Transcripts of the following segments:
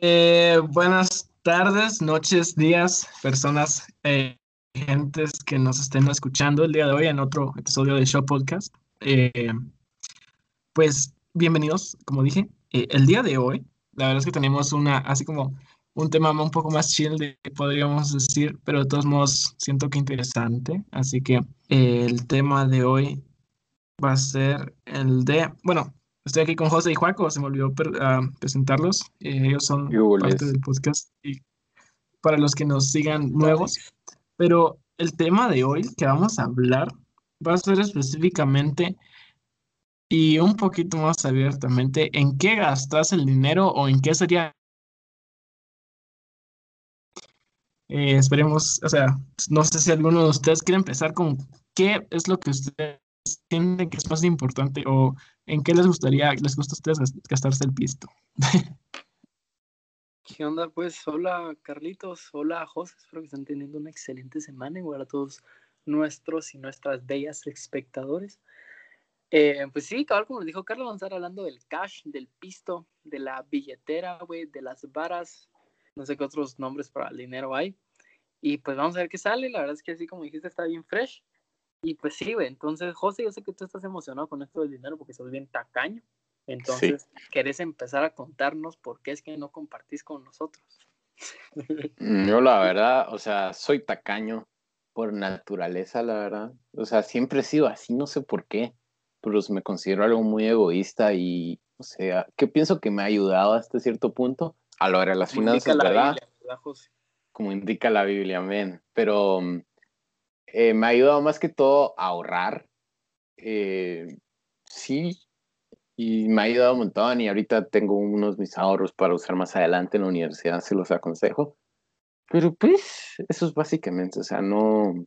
Eh, buenas tardes, noches, días, personas, eh, gentes que nos estén escuchando el día de hoy en otro episodio de Show Podcast. Eh, pues bienvenidos, como dije, eh, el día de hoy, la verdad es que tenemos una, así como un tema un poco más chill, de, podríamos decir, pero de todos modos siento que interesante. Así que el tema de hoy va a ser el de, bueno, estoy aquí con José y Juaco, se me olvidó presentarlos. Eh, ellos son parte del podcast y para los que nos sigan nuevos. Pero el tema de hoy que vamos a hablar va a ser específicamente y un poquito más abiertamente en qué gastas el dinero o en qué sería Eh, esperemos, o sea, no sé si alguno de ustedes quiere empezar con qué es lo que ustedes sienten que es más importante o en qué les gustaría, les gusta a ustedes gastarse el pisto. ¿Qué onda? Pues hola Carlitos, hola José, espero que estén teniendo una excelente semana igual a todos nuestros y nuestras bellas espectadores. Eh, pues sí, cabal, como les dijo Carlos, vamos a estar hablando del cash, del pisto, de la billetera, güey, de las varas, no sé qué otros nombres para el dinero hay. Y pues vamos a ver qué sale. La verdad es que así como dijiste, está bien fresh. Y pues sí, güey. Entonces, José, yo sé que tú estás emocionado con esto del dinero porque sos bien tacaño. Entonces, ¿querés empezar a contarnos por qué es que no compartís con nosotros? Mm, yo, la verdad, o sea, soy tacaño por naturaleza, la verdad. O sea, siempre he sido así, no sé por qué, pero me considero algo muy egoísta y, o sea, que pienso que me ha ayudado hasta cierto punto a lograr las finanzas, ¿verdad? ¿verdad José? como indica la Biblia, amén. Pero mm, eh, me ha ayudado más que todo a ahorrar. Eh, sí, y me ha ayudado un montón y ahorita tengo unos mis ahorros para usar más adelante en la universidad, se los aconsejo. Pero pues, eso es básicamente, o sea, no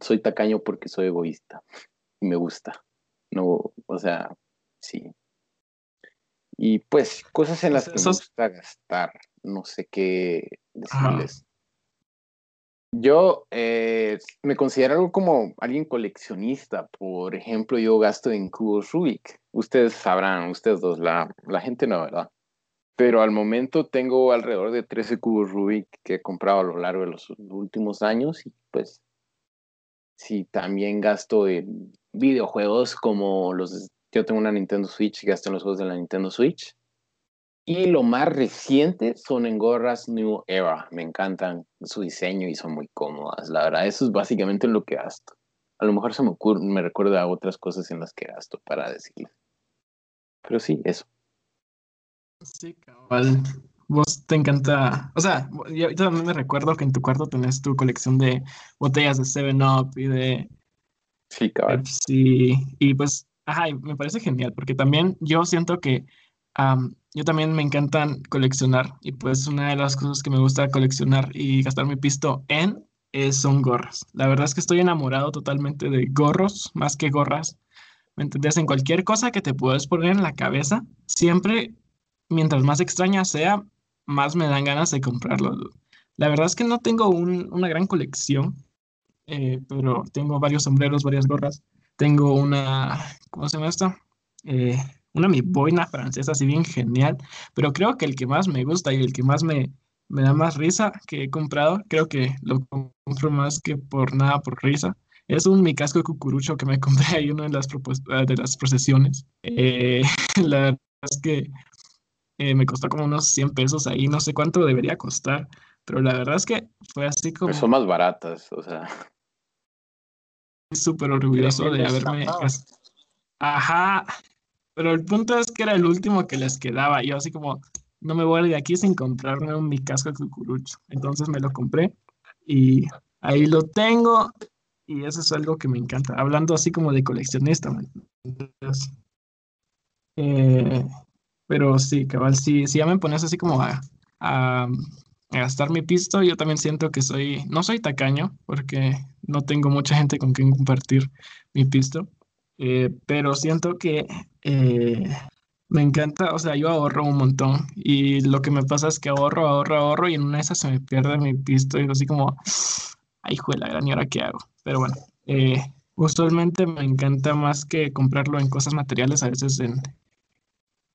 soy tacaño porque soy egoísta y me gusta. No, o sea, sí. Y pues, cosas en las que me gusta gastar no sé qué decirles. Yo eh, me considero algo como alguien coleccionista. Por ejemplo, yo gasto en cubos Rubik. Ustedes sabrán, ustedes dos, la, la gente no, ¿verdad? Pero al momento tengo alrededor de 13 cubos Rubik que he comprado a lo largo de los últimos años y pues sí, también gasto en videojuegos como los... Yo tengo una Nintendo Switch y gasto en los juegos de la Nintendo Switch. Y lo más reciente son en gorras New Era. Me encantan su diseño y son muy cómodas. La verdad, eso es básicamente lo que gasto. A lo mejor se me, ocurre, me recuerda a otras cosas en las que gasto para decirles. Pero sí, eso. Sí, cabal. Vos te encanta. O sea, yo también me recuerdo que en tu cuarto tenés tu colección de botellas de 7-Up y de. Sí, cabal. Sí, y pues, ajá, me parece genial porque también yo siento que yo también me encantan coleccionar y pues una de las cosas que me gusta coleccionar y gastar mi pisto en son gorras. La verdad es que estoy enamorado totalmente de gorros más que gorras. ¿Me entendés? En cualquier cosa que te puedas poner en la cabeza, siempre, mientras más extraña sea, más me dan ganas de comprarlo. La verdad es que no tengo una gran colección, eh, pero tengo varios sombreros, varias gorras. Tengo una, ¿cómo se llama esto? Eh, una mi boina francesa, así bien genial, pero creo que el que más me gusta y el que más me, me da más risa que he comprado, creo que lo compro más que por nada, por risa, es un mi casco de cucurucho que me compré ahí en una de las, ah, de las procesiones. Eh, la verdad es que eh, me costó como unos 100 pesos ahí, no sé cuánto debería costar, pero la verdad es que fue así como... son más baratas, o sea... Súper orgulloso de haberme... Ajá, pero el punto es que era el último que les quedaba. Yo así como, no me voy de aquí sin comprarme un mi casco de cucurucho. Entonces me lo compré y ahí lo tengo. Y eso es algo que me encanta. Hablando así como de coleccionista. Eh, pero sí, cabal, si, si ya me pones así como a, a, gastar mi pisto, yo también siento que soy, no soy tacaño, porque no tengo mucha gente con quien compartir mi pisto. Eh, pero siento que eh, me encanta, o sea, yo ahorro un montón y lo que me pasa es que ahorro, ahorro, ahorro y en una de esas se me pierde mi pisto y así como, ay, juela, la gran, ¿y ahora qué hago? Pero bueno, eh, usualmente me encanta más que comprarlo en cosas materiales, a veces en,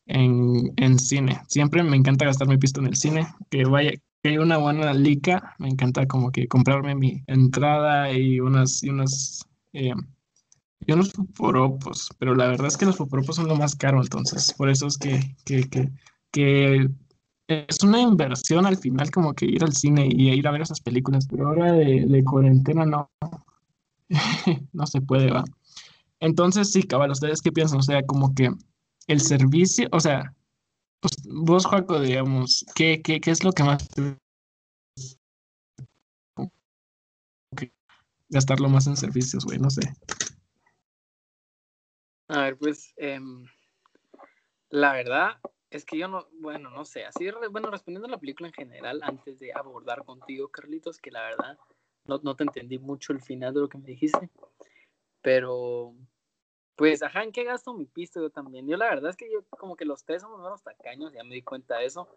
en, cine. Siempre me encanta gastar mi pisto en el cine, que vaya, que hay una buena lica, me encanta como que comprarme mi entrada y unas, y unas, eh, y unos fuporopos, pero la verdad es que los fuporopos son lo más caro, entonces por eso es que, que, que, que es una inversión al final como que ir al cine y ir a ver esas películas, pero ahora de, cuarentena no, no se puede, va. Entonces sí, cabal, ¿ustedes qué piensan? O sea, como que el servicio, o sea, pues, vos, Juaco, digamos, ¿qué, qué, qué es lo que más gastarlo más en servicios, güey? No sé. A ver, pues, em, la verdad es que yo no, bueno, no sé, así, bueno, respondiendo a la película en general, antes de abordar contigo, Carlitos, que la verdad no, no te entendí mucho el final de lo que me dijiste, pero pues, ajá, ¿en qué gasto mi pisto yo también? Yo la verdad es que yo como que los tres somos menos tacaños, ya me di cuenta de eso.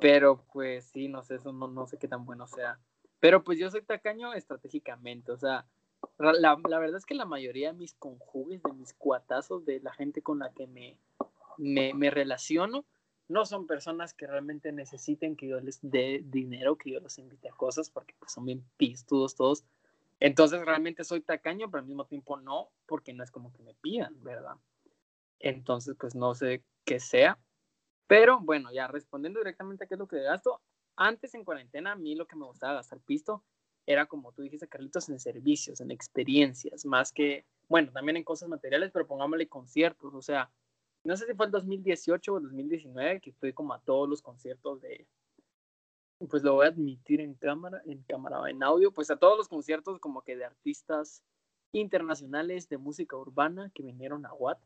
Pero pues sí, no sé, eso no, no sé qué tan bueno sea. Pero pues yo soy tacaño estratégicamente, o sea, la, verdad es que la mayoría de mis conjugues, de mis cuatazos, de la gente con la que me, me, me relaciono, no son personas que realmente necesiten que yo les dé dinero, que yo los invite a cosas, porque pues, son bien pistudos todos. Entonces realmente soy tacaño, pero al mismo tiempo no, porque no es como que me pidan, ¿verdad? Entonces, pues no sé qué sea. Pero bueno, ya respondiendo directamente a qué es lo que gasto, antes en cuarentena a mí lo que me gustaba gastar pisto era como tú dijiste, Carlitos, en servicios, en experiencias, más que, bueno, también en cosas materiales, pero pongámosle conciertos, o sea, no sé si fue el 2018 o el 2019 que fui como a todos los conciertos de, pues lo voy a admitir en cámara, en cámara, en audio, pues a todos los conciertos como que de artistas internacionales de música urbana que vinieron a Watt.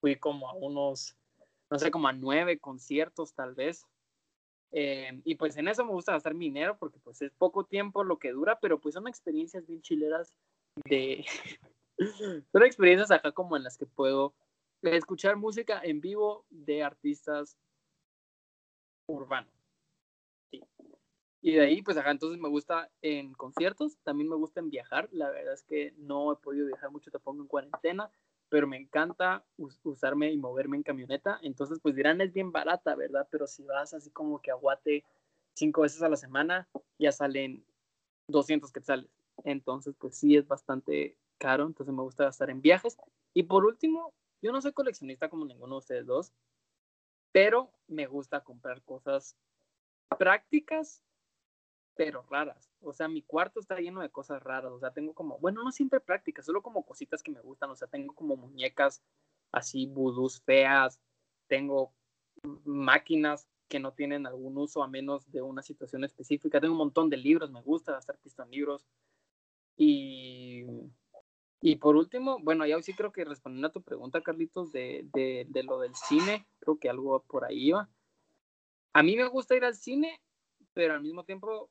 Fui como a unos, no sé, como a nueve conciertos tal vez. Eh, y pues en eso me gusta gastar mi dinero porque pues es poco tiempo lo que dura, pero pues son experiencias bien chileras de... son experiencias acá como en las que puedo escuchar música en vivo de artistas urbanos. Y de ahí, pues acá entonces me gusta en conciertos, también me gusta en viajar. La verdad es que no he podido viajar mucho tampoco en cuarentena, pero me encanta usarme y moverme en camioneta. Entonces, pues dirán, es bien barata, ¿verdad? Pero si vas así como que aguate cinco veces a la semana, ya salen 200 quetzales. Entonces, pues sí es bastante caro. Entonces me gusta gastar en viajes. Y por último, yo no soy coleccionista como ninguno de ustedes dos, pero me gusta comprar cosas prácticas pero raras. O sea, mi cuarto está lleno de cosas raras. O sea, tengo como, bueno, no siempre prácticas, solo como cositas que me gustan. O sea, tengo como muñecas así, vudús feas. Tengo máquinas que no tienen algún uso a menos de una situación específica. Tengo un montón de libros, me gusta gastar pisto en libros. Y, y por último, bueno, ya sí creo que respondiendo a tu pregunta, Carlitos, de, de, de lo del cine, creo que algo por ahí iba. A mí me gusta ir al cine, pero al mismo tiempo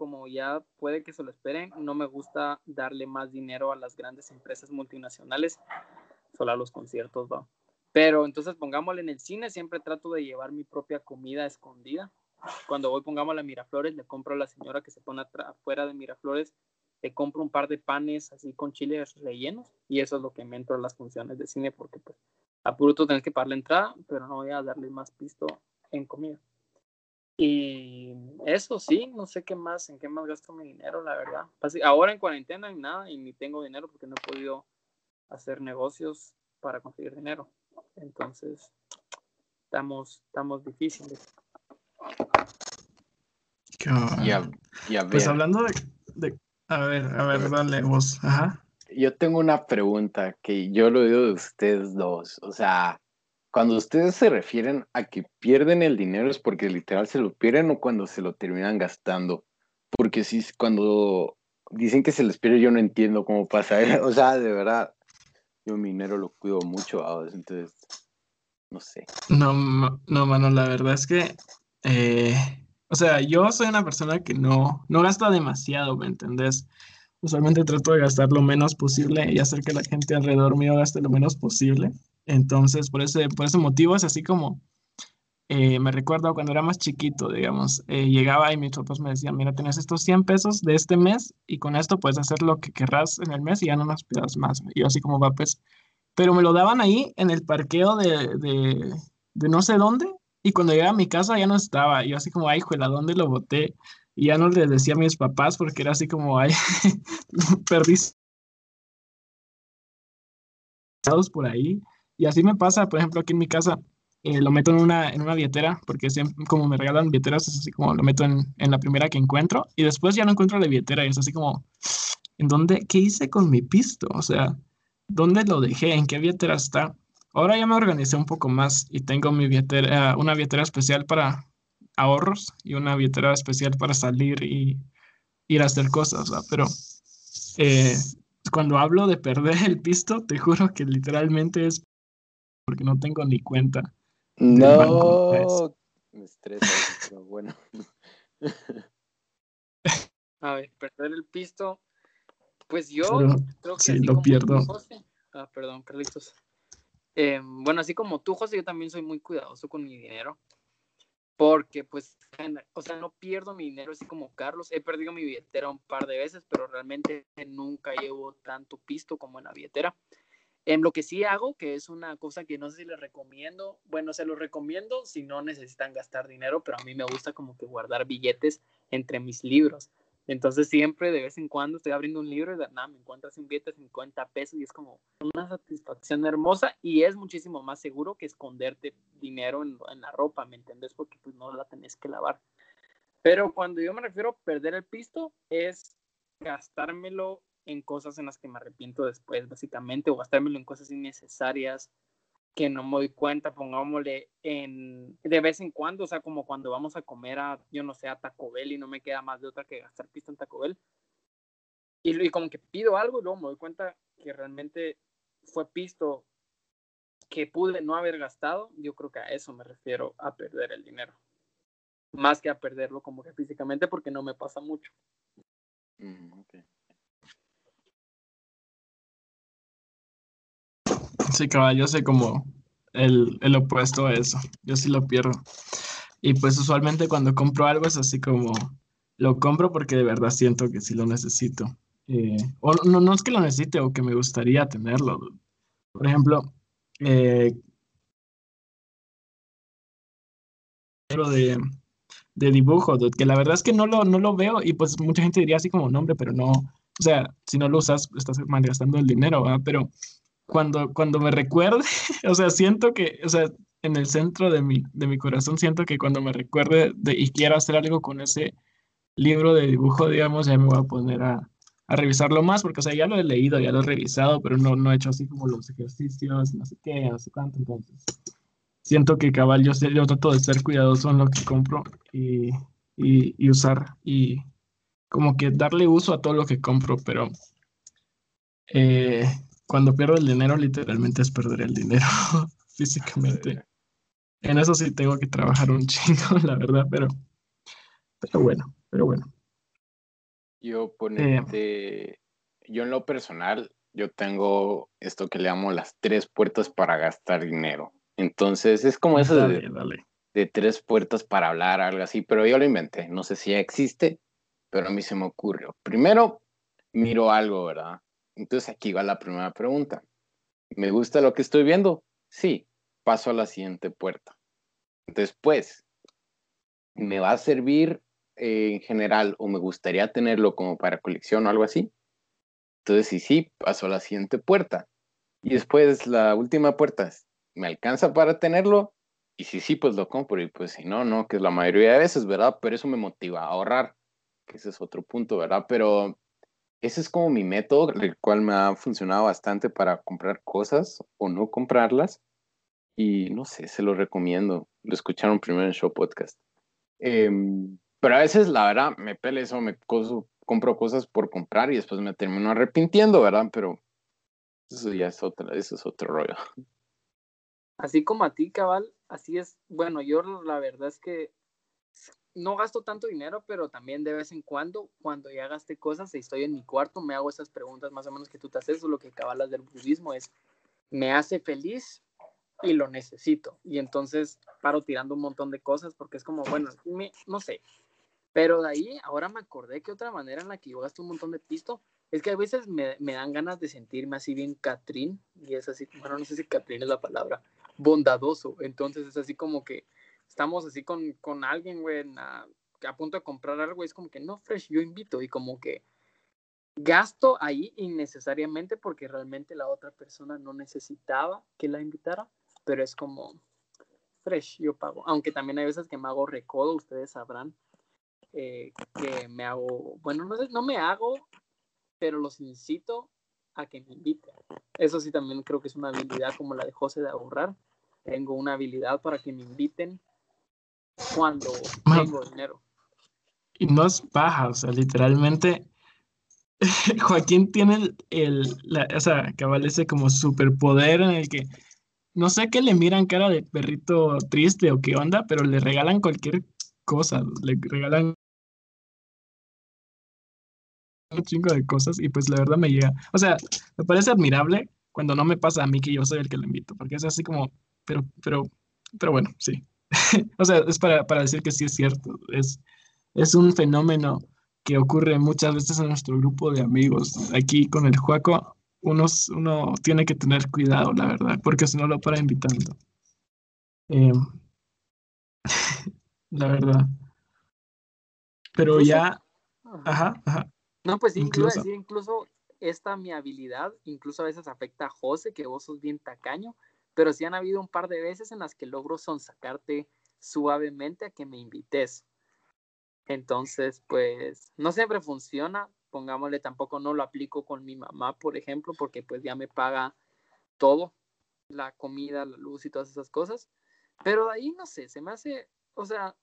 como ya puede que se lo esperen, no me gusta darle más dinero a las grandes empresas multinacionales, solo a los conciertos, va. Pero entonces pongámosle en el cine, siempre trato de llevar mi propia comida escondida. Cuando voy, pongámosle a Miraflores, le compro a la señora que se pone afuera de Miraflores, le compro un par de panes así con chiles rellenos y eso es lo que me entro a las funciones de cine porque pues a puro tú tienes que pagar la entrada, pero no voy a darle más pisto en comida. Y eso sí, no sé qué más, en qué más gasto mi dinero, la verdad. Ahora en cuarentena en nada y ni tengo dinero porque no he podido hacer negocios para conseguir dinero. Entonces, estamos, estamos difíciles. Ya, ya pues hablando de, A ver, a ver, dale vos. Ajá. Yo tengo una pregunta que yo lo digo de ustedes dos. O sea, cuando ustedes se refieren a que pierden el dinero es porque literal se lo pierden o cuando se lo terminan gastando. Porque si cuando dicen que se les pierde, yo no entiendo cómo pasa. O sea, de verdad, yo mi dinero lo cuido mucho, entonces, no sé. No, no, mano, la verdad es que, eh, o sea, yo soy una persona que no, no gasta demasiado, ¿me entendés? Usualmente trato de gastar lo menos posible y hacer que la gente alrededor mío gaste lo menos posible. Entonces, por ese, por ese motivo es así como eh, me recuerdo cuando era más chiquito, digamos, eh, llegaba y mis papás me decían, mira, tienes estos 100 pesos de este mes y con esto puedes hacer lo que querrás en el mes y ya no nos pidas más. Y yo así como va, pues, pero me lo daban ahí en el parqueo de, de no sé dónde y cuando llegué a mi casa ya no estaba. Y yo así como, ay, juela, ¿dónde lo boté? Y ya no les decía a mis papás porque era así como, ay, perdí por ahí. Y así me pasa, por ejemplo, aquí en mi casa, eh, lo meto en una, en una billetera, porque como me regalan billeteras, es así como lo meto en, en, la primera que encuentro, y después ya no encuentro la billetera, y es así como, ¿en dónde? ¿Qué hice con mi pisto? O sea, ¿dónde lo dejé? ¿En qué billetera está? Ahora ya me organicé un poco más y tengo mi billetera, una billetera especial para ahorros y una billetera especial para salir y ir a hacer cosas, pero eh, cuando hablo de perder el pisto, te juro que literalmente es porque no tengo ni cuenta. No, me estresa, pero bueno. A ver, perder el pisto. Pues yo creo que sí, lo pierdo. ah, perdón, Carlitos. Em, bueno, así como tú, José, yo también soy muy cuidadoso con mi dinero. Porque, pues, o sea, no pierdo mi dinero así como Carlos. He perdido mi billetera un par de veces, pero realmente nunca llevo tanto pisto como en la billetera. En lo que sí hago, que es una cosa que no sé si les recomiendo, bueno, se los recomiendo si no necesitan gastar dinero, pero a mí me gusta como que guardar billetes entre mis libros. Entonces siempre de vez en cuando estoy abriendo un libro y de nada me encuentras un billete de 50 pesos y es como una satisfacción hermosa y es muchísimo más seguro que esconderte dinero en, la ropa, ¿me entiendes? Porque pues no la tenés que lavar. Pero cuando yo me refiero a perder el pisto es gastármelo en cosas en las que me arrepiento después, básicamente, o gastármelo en cosas innecesarias que no me doy cuenta, pongámosle en, de vez en cuando, o sea, como cuando vamos a comer a, yo no sé, a Taco Bell y no me queda más de otra que gastar pista en Taco Bell. Y, y como que pido algo y luego me doy cuenta que realmente fue pisto que pude no haber gastado, yo creo que a eso me refiero a perder el dinero. Más que a perderlo como que físicamente porque no me pasa mucho. Mm, okay. Sí, cabal, yo sé como el, el opuesto a eso. Yo sí lo pierdo. Y pues usualmente cuando compro algo es así como lo compro porque de verdad siento que sí lo necesito. Eh, o no, no es que lo necesite o que me gustaría tenerlo. Por ejemplo, eh, de, de dibujo, que la verdad es que no lo, no lo veo y pues mucha gente diría así como nombre, pero no, o sea, si no lo usas, estás malgastando el dinero, ¿verdad? Pero cuando, cuando me recuerde, o sea, siento que, o sea, en el centro de mi, de mi corazón siento que cuando me recuerde de, y quiera hacer algo con ese libro de dibujo, digamos, ya me voy a poner a, a revisarlo más, porque, o sea, ya lo he leído, ya lo he revisado, pero no, no he hecho así como los ejercicios, no sé qué, no sé cuánto, entonces. Siento que cabal, yo, yo trato de ser cuidadoso en lo que compro y, y, y usar y como que darle uso a todo lo que compro, pero eh, cuando pierdo el dinero, literalmente es perder el dinero físicamente. En eso sí tengo que trabajar un chingo, la verdad, pero, pero bueno, pero bueno. Yo eh, ponerte, yo en lo personal, yo tengo esto que le llamo las tres puertas para gastar dinero. Entonces es como eso de, de, tres puertas para hablar, algo así, pero yo lo inventé. No sé si ya existe, pero a mí se me ocurrió. Primero, miro algo, ¿verdad? Entonces aquí va la primera pregunta. ¿Me gusta lo que estoy viendo? Sí, paso a la siguiente puerta. Después, ¿me va a servir eh, en general o me gustaría tenerlo como para colección o algo así? Entonces, sí, sí, paso a la siguiente puerta. Y después la última puerta, ¿me alcanza para tenerlo? Y si sí, pues lo compro. Y pues si no, no, que es la mayoría de veces, ¿verdad? Pero eso me motiva a ahorrar, que ese es otro punto, ¿verdad? Pero ese es como mi método, el cual me ha funcionado bastante para comprar cosas o no comprarlas. Y no sé, se lo recomiendo. Lo escucharon primero en Show Podcast. Em, pero a veces, la verdad, me pele me compro cosas por comprar y después me termino arrepintiendo, ¿verdad? Pero eso ya es otro, eso es otro rollo. Así como a ti, cabal, así es. Bueno, yo la verdad es que no gasto tanto dinero, pero también de vez en cuando, cuando ya gasté cosas y estoy en mi cuarto, me hago esas preguntas más o menos que tú te haces, lo que cabalas del budismo es, ¿me hace feliz? Y lo necesito. Y entonces paro tirando un montón de cosas porque es como, bueno, no sé. Pero de ahí, ahora me acordé que otra manera en la que yo gasto un montón de pisto es que a veces me, me dan ganas de sentirme así bien Catrín. Y es así, bueno, no sé si Catrín es la palabra, bondadoso. Entonces es así como que estamos así con, con alguien, güey, a, punto de comprar algo, y es como que no, fresh, yo invito, y como que gasto ahí innecesariamente porque realmente la otra persona no necesitaba que la invitara, pero es como fresh, yo pago. Aunque también hay veces que me hago recodo, ustedes sabrán eh, que me hago, bueno, no, no me hago, pero los incito a que me inviten. Eso sí también creo que es una habilidad como la de José de ahorrar. Tengo una habilidad para que me inviten cuando tengo dinero. Y no es paja, o sea, literalmente Joaquín tiene el, o sea, cabal ese como superpoder en el que no sé qué le miran cara de perrito triste o qué onda, pero le regalan cualquier cosa, le regalan un chingo de cosas y pues la verdad me llega. O sea, me parece admirable cuando no me pasa a mí que yo soy el que lo invito, porque es así como, pero, pero, pero bueno, sí. o sea, es para, para, decir que sí es cierto. Es, es un fenómeno que ocurre muchas veces en nuestro grupo de amigos. Aquí con el Juaco, uno, uno tiene que tener cuidado, la verdad, porque si no lo para invitando. Eh, la verdad. Pero ya... Ajá, ajá. No, pues incluso, incluso esta mi habilidad, incluso a veces afecta a José, que vos sos bien tacaño, pero sí han habido un par de veces en las que logro sonsacarte suavemente a que me invites. Entonces, pues no siempre funciona, pongámosle, tampoco no lo aplico con mi mamá, por ejemplo, porque pues ya me paga todo, la comida, la luz y todas esas cosas, pero de ahí no sé, se me hace, o sea,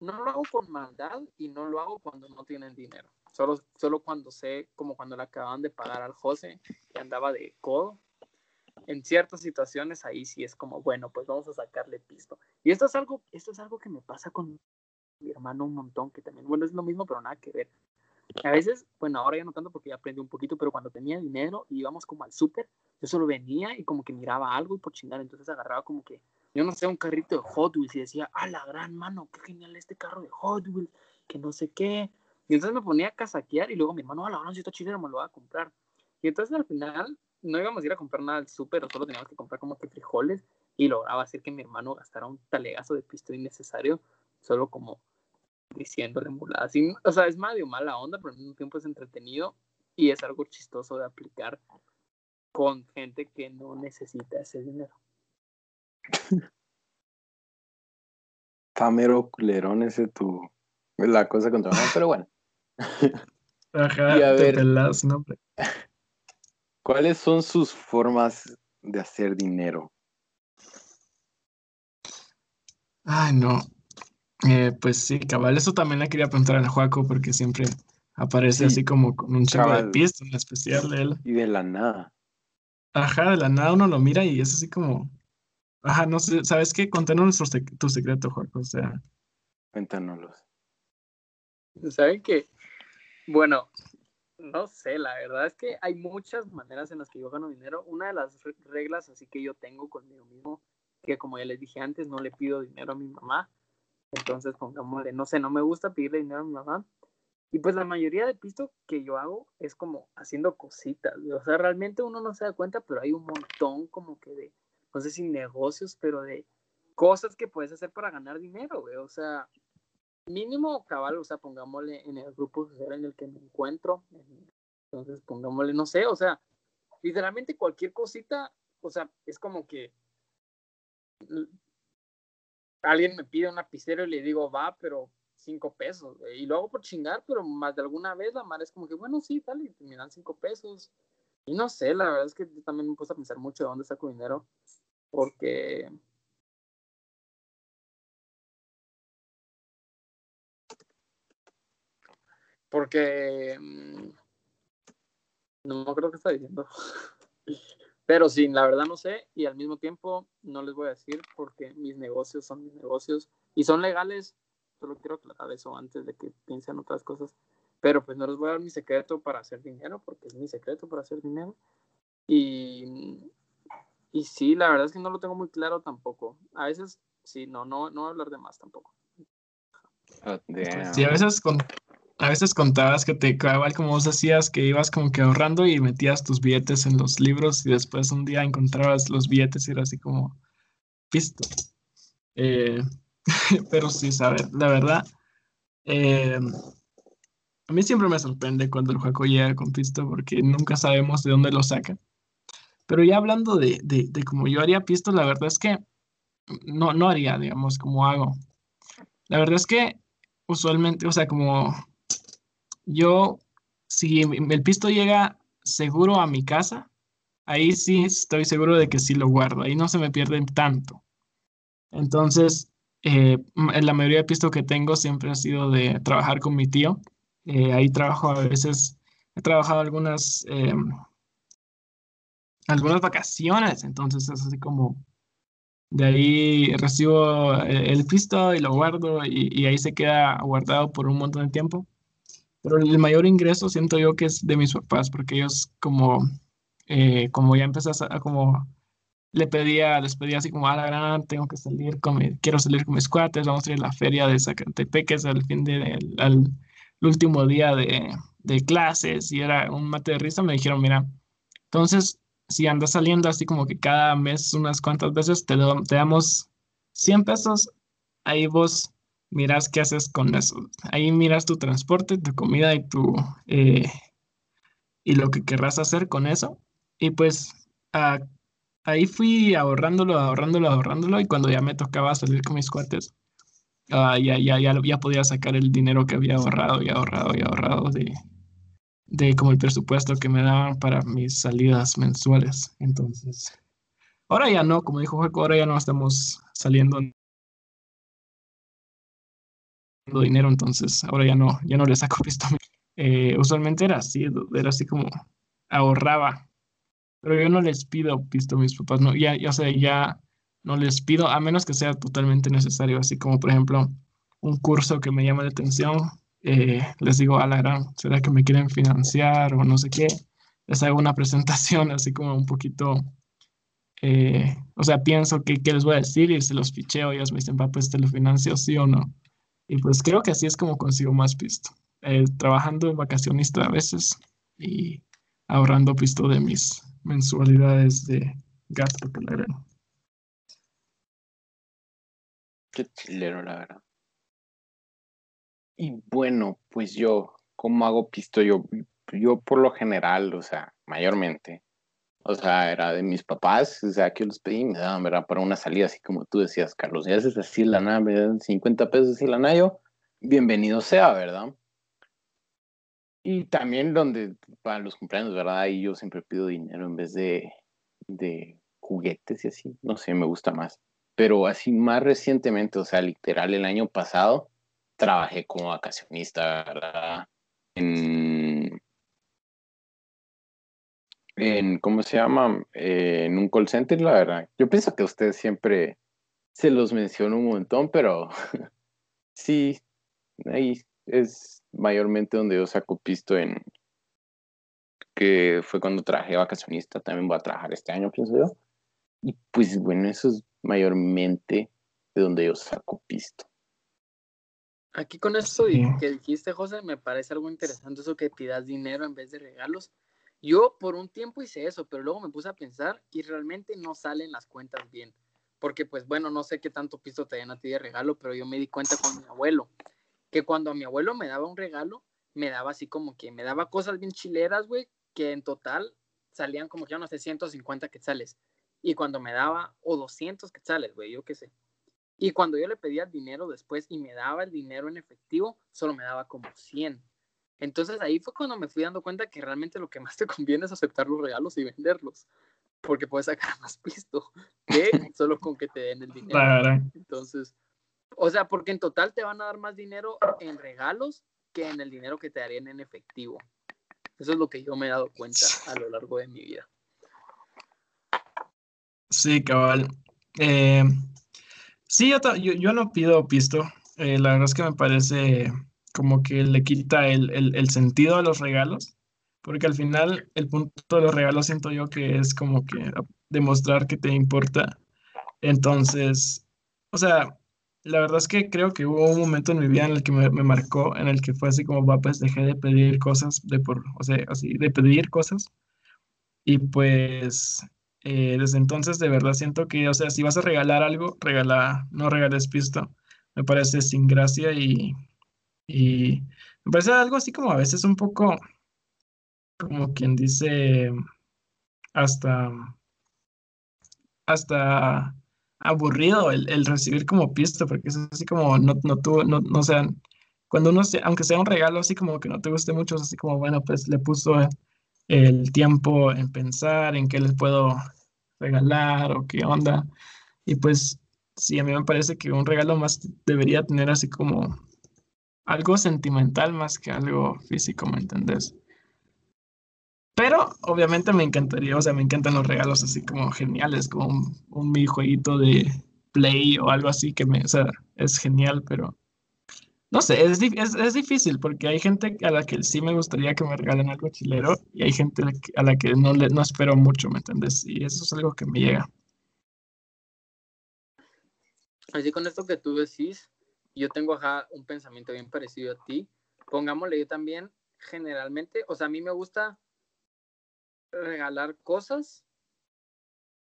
no lo hago con maldad y no lo hago cuando no tienen dinero. Solo, solo cuando sé, como cuando le acaban de pagar al José, que andaba de codo. En ciertas situaciones ahí sí es como, bueno, pues vamos a sacarle pisto. Y esto es algo, esto es algo que me pasa con mi hermano un montón, que también, bueno, es lo mismo, pero nada que ver. A veces, bueno, ahora ya no tanto porque ya aprendí un poquito, pero cuando tenía dinero y íbamos como al súper, yo solo venía y como que miraba algo y por chingar, entonces agarraba como que, yo no sé, un carrito de Hot Wheels y decía, ah, la gran mano, qué genial este carro de Hot Wheels, que no sé qué, y entonces me ponía a casaquear y luego mi hermano, a la si está chido, me lo va a comprar. Y entonces al final no íbamos a ir a comprar nada al súper, solo teníamos que comprar como que frijoles y lograba hacer que mi hermano gastara un talegazo de pisto innecesario, solo como diciéndole muladas. o sea, es medio mala onda, pero al mismo tiempo es entretenido y es algo chistoso de aplicar con gente que no necesita ese dinero. Pamero culerón ese tu la cosa contra pero bueno. Ajá, y a ver, ¿Cuáles son sus formas de hacer dinero? Ay, no. Eh, pues sí, cabal, eso también le quería preguntar a Juaco porque siempre aparece así como con un chico de pista en especial de él. Y de la nada. Ajá, de la nada uno lo mira y es así como. Ajá, no sé, ¿sabes qué? Contanos tu secreto, Juaco, o sea. Cuéntanoslos. ¿Saben qué? Bueno, no sé, la verdad es que hay muchas maneras en las que yo gano dinero. Una de las reglas así que yo tengo conmigo mismo, que como ya les dije antes, no le pido dinero a mi mamá. Entonces, pongámosle, no sé, no me gusta pedirle dinero a mi mamá. Y pues la mayoría de pisto que yo hago es como haciendo cositas. O sea, realmente uno no se da cuenta, pero hay un montón como que de, no sé si negocios, pero de cosas que puedes hacer para ganar dinero, güey. O sea, mínimo cabal, o sea, pongámosle en el grupo social en el que me encuentro. Entonces, pongámosle, no sé, o sea, literalmente cualquier cosita, o sea, es como que alguien me pide un lapicero y le digo, va, pero cinco pesos, y lo hago por chingar, pero más de alguna vez la madre es como que, bueno, sí, dale, me dan cinco pesos. Y no sé, la verdad es que yo también me puse a pensar mucho de dónde saco dinero, porque Porque mm, no creo que está diciendo. Pero sí, la verdad no sé y al mismo tiempo no les voy a decir porque mis negocios son mis negocios y son legales. Solo quiero aclarar eso antes de que piensen otras cosas. Pero pues no les voy a dar mi secreto para hacer dinero porque es mi secreto para hacer dinero. Y, y sí, la verdad es que no lo tengo muy claro tampoco. A veces sí, no, no, no voy a hablar de más tampoco. Oh, sí, a veces con, a veces contabas que te cabal como vos hacías, que ibas como que ahorrando y metías tus billetes en los libros y después un día encontrabas los billetes y era así como, pisto. Eh, pero sí, saber, la verdad, eh, a mí siempre me sorprende cuando el juego llega con pisto porque nunca sabemos de dónde lo saca. Pero ya hablando de, de, de cómo yo haría pisto, la verdad es que no, no haría, digamos, como hago. La verdad es que usualmente, o sea, como yo, si el pisto llega seguro a mi casa, ahí sí estoy seguro de que sí lo guardo, ahí no se me pierden tanto. Entonces, eh, la mayoría de pistos que tengo siempre ha sido de trabajar con mi tío. Eh, ahí trabajo a veces, he trabajado algunas, eh, algunas vacaciones, entonces es así como, de ahí recibo el pisto y lo guardo y, y ahí se queda guardado por un montón de tiempo. Pero el mayor ingreso siento yo que es de mis papás, porque ellos como eh, como ya empecé a, como le pedía, les pedía así como, a la gran, tengo que salir con quiero salir con mis cuates, vamos a ir a la feria de Zacatepec, el fin de, el, último día de, de, clases, y era un mate de risa, me dijeron, mira, entonces, si andas saliendo así como que cada mes unas cuantas veces, te, te damos 100 pesos, ahí vos miras qué haces con eso. Ahí miras tu transporte, tu comida y tu... Eh, y lo que querrás hacer con eso. Y pues ahí fui ahorrándolo, ahorrándolo, ahorrándolo y cuando ya me tocaba salir con mis cuates, ah, ya, ya, ya, ya podía sacar el dinero que había ahorrado y ahorrado y ahorrado de, de como el presupuesto que me daban para mis salidas mensuales. Entonces, ahora ya no, como dijo Juego, ahora ya no estamos saliendo dinero, entonces ahora ya no, ya no le saco pisto. Eh, usualmente era así, era así como ahorraba pero yo no les pido pisto a mis papás, no, ya, ya sé, ya no les pido, a menos que sea totalmente necesario, así como por ejemplo un curso que me llama la atención, eh, les digo, a la gran, ¿será que me quieren financiar o no sé qué? Les hago una presentación así como un poquito, eh, o sea, pienso que qué les voy a decir y se los ficheo y ellos me dicen, va, pues te lo financio, sí o no. Y pues creo que así es como consigo más pisto, eh, trabajando vacacionista a veces y ahorrando pisto de mis mensualidades de gasto agrego. Qué chilero, la verdad. Y bueno, pues yo, ¿cómo hago pisto? Yo, yo por lo general, o sea, mayormente, o sea, era de mis papás, o sea, que los pedí, me daban, ¿verdad? Para una salida, así como tú decías, Carlos, y haces así la nada, me dan 50 pesos así la nada, bienvenido sea, ¿verdad? Y también donde para los cumpleaños, ¿verdad? Ahí yo siempre pido dinero en vez de, de juguetes y así. No sé, me gusta más. Pero así más recientemente, o sea, literal el año pasado, trabajé como vacacionista, ¿verdad? En, en ¿cómo se llama? en un call center, la verdad. Yo pienso que ustedes siempre se los menciono un montón, pero sí, ahí es mayormente donde yo saco pisto en que fue cuando trabajé vacacionista, también voy a trabajar este año, pienso yo. Y pues bueno, eso es mayormente de donde yo saco pisto. Aquí con esto que dijiste, José, me parece algo interesante eso que pidas dinero en vez de regalos. Yo por un tiempo hice eso, pero luego me puse a pensar y realmente no salen las cuentas bien. Porque pues bueno, no sé qué tanto pisto te den a ti de regalo, pero yo me di cuenta con mi abuelo que cuando a mi abuelo me daba un regalo, me daba así como que me daba cosas bien chileras, güey, que en total salían como que unos 150 quetzales. Y cuando me daba, o 200 quetzales, güey, yo qué sé. Y cuando yo le pedía dinero después y me daba el dinero en efectivo, solo me daba como 100. Entonces ahí fue cuando me fui dando cuenta que realmente lo que más te conviene es aceptar los regalos y venderlos. Porque puedes sacar más pisto que solo con que te den el dinero. Entonces, o sea, porque en total te van a dar más dinero en regalos que en el dinero que te darían en efectivo. Eso es lo que yo me he dado cuenta a lo largo de mi vida. Sí, cabal. Eh, sí, yo, no pido pisto. Eh, la verdad es que me parece como que le quita el, el, sentido a los regalos, porque al final el punto de los regalos siento yo que es como que demostrar que te importa. Entonces, o sea, la verdad es que creo que hubo un momento en mi vida en el que me, marcó, en el que fue así como, va, pues dejé de pedir cosas, de por, o sea, así, de pedir cosas. Y pues Eh, desde entonces, de verdad siento que, o sea, si vas a regalar algo, regala, no regales pisto. Me parece sin gracia y, y me parece algo así como a veces un poco, como quien dice, hasta, hasta aburrido el, recibir como pisto, porque es así como, no, no, tú, no, no sean, cuando uno, aunque sea un regalo así como que no te guste mucho, es así como, bueno, pues le puso el tiempo en pensar en qué les puedo regalar o qué onda. Y pues sí, a mí me parece que un regalo más debería tener así como algo sentimental más que algo físico, ¿me entendés? Pero obviamente me encantaría, o sea, me encantan los regalos así como geniales, como un, un jueguito de Play o algo así que me, o sea, es genial, pero no sé, es, es, difícil porque hay gente a la que sí me gustaría que me regalen algo chilero y hay gente a la que no, le, no espero mucho, ¿me entiendes? Y eso es algo que me llega. Así con esto que tú decís, yo tengo ajá, un pensamiento bien parecido a ti. Pongámosle yo también, generalmente, o sea, a mí me gusta regalar cosas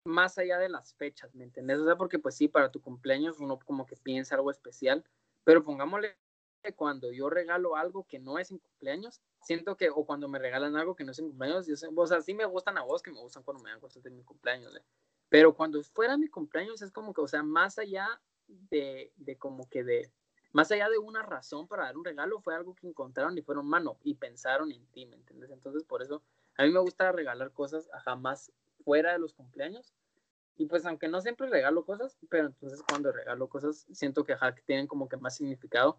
más allá de las fechas, ¿me entiendes? O sea, porque pues sí, para tu cumpleaños uno como que piensa algo especial, pero pongámosle cuando yo regalo algo que no es en cumpleaños, siento que, o cuando me regalan algo que no es en cumpleaños, o sea, sí me gustan a vos, que me gustan cuando me dan cosas de mi cumpleaños, ¿eh? pero cuando fuera mi cumpleaños es como que, o sea, más allá de, de como que de, más allá de una razón para dar un regalo, fue algo que encontraron y fueron mano y pensaron en ti, ¿me entiendes? Entonces, por eso a mí me gusta regalar cosas jamás fuera de los cumpleaños. Y pues aunque no siempre regalo cosas, pero entonces cuando regalo cosas siento que, que tienen como que más significado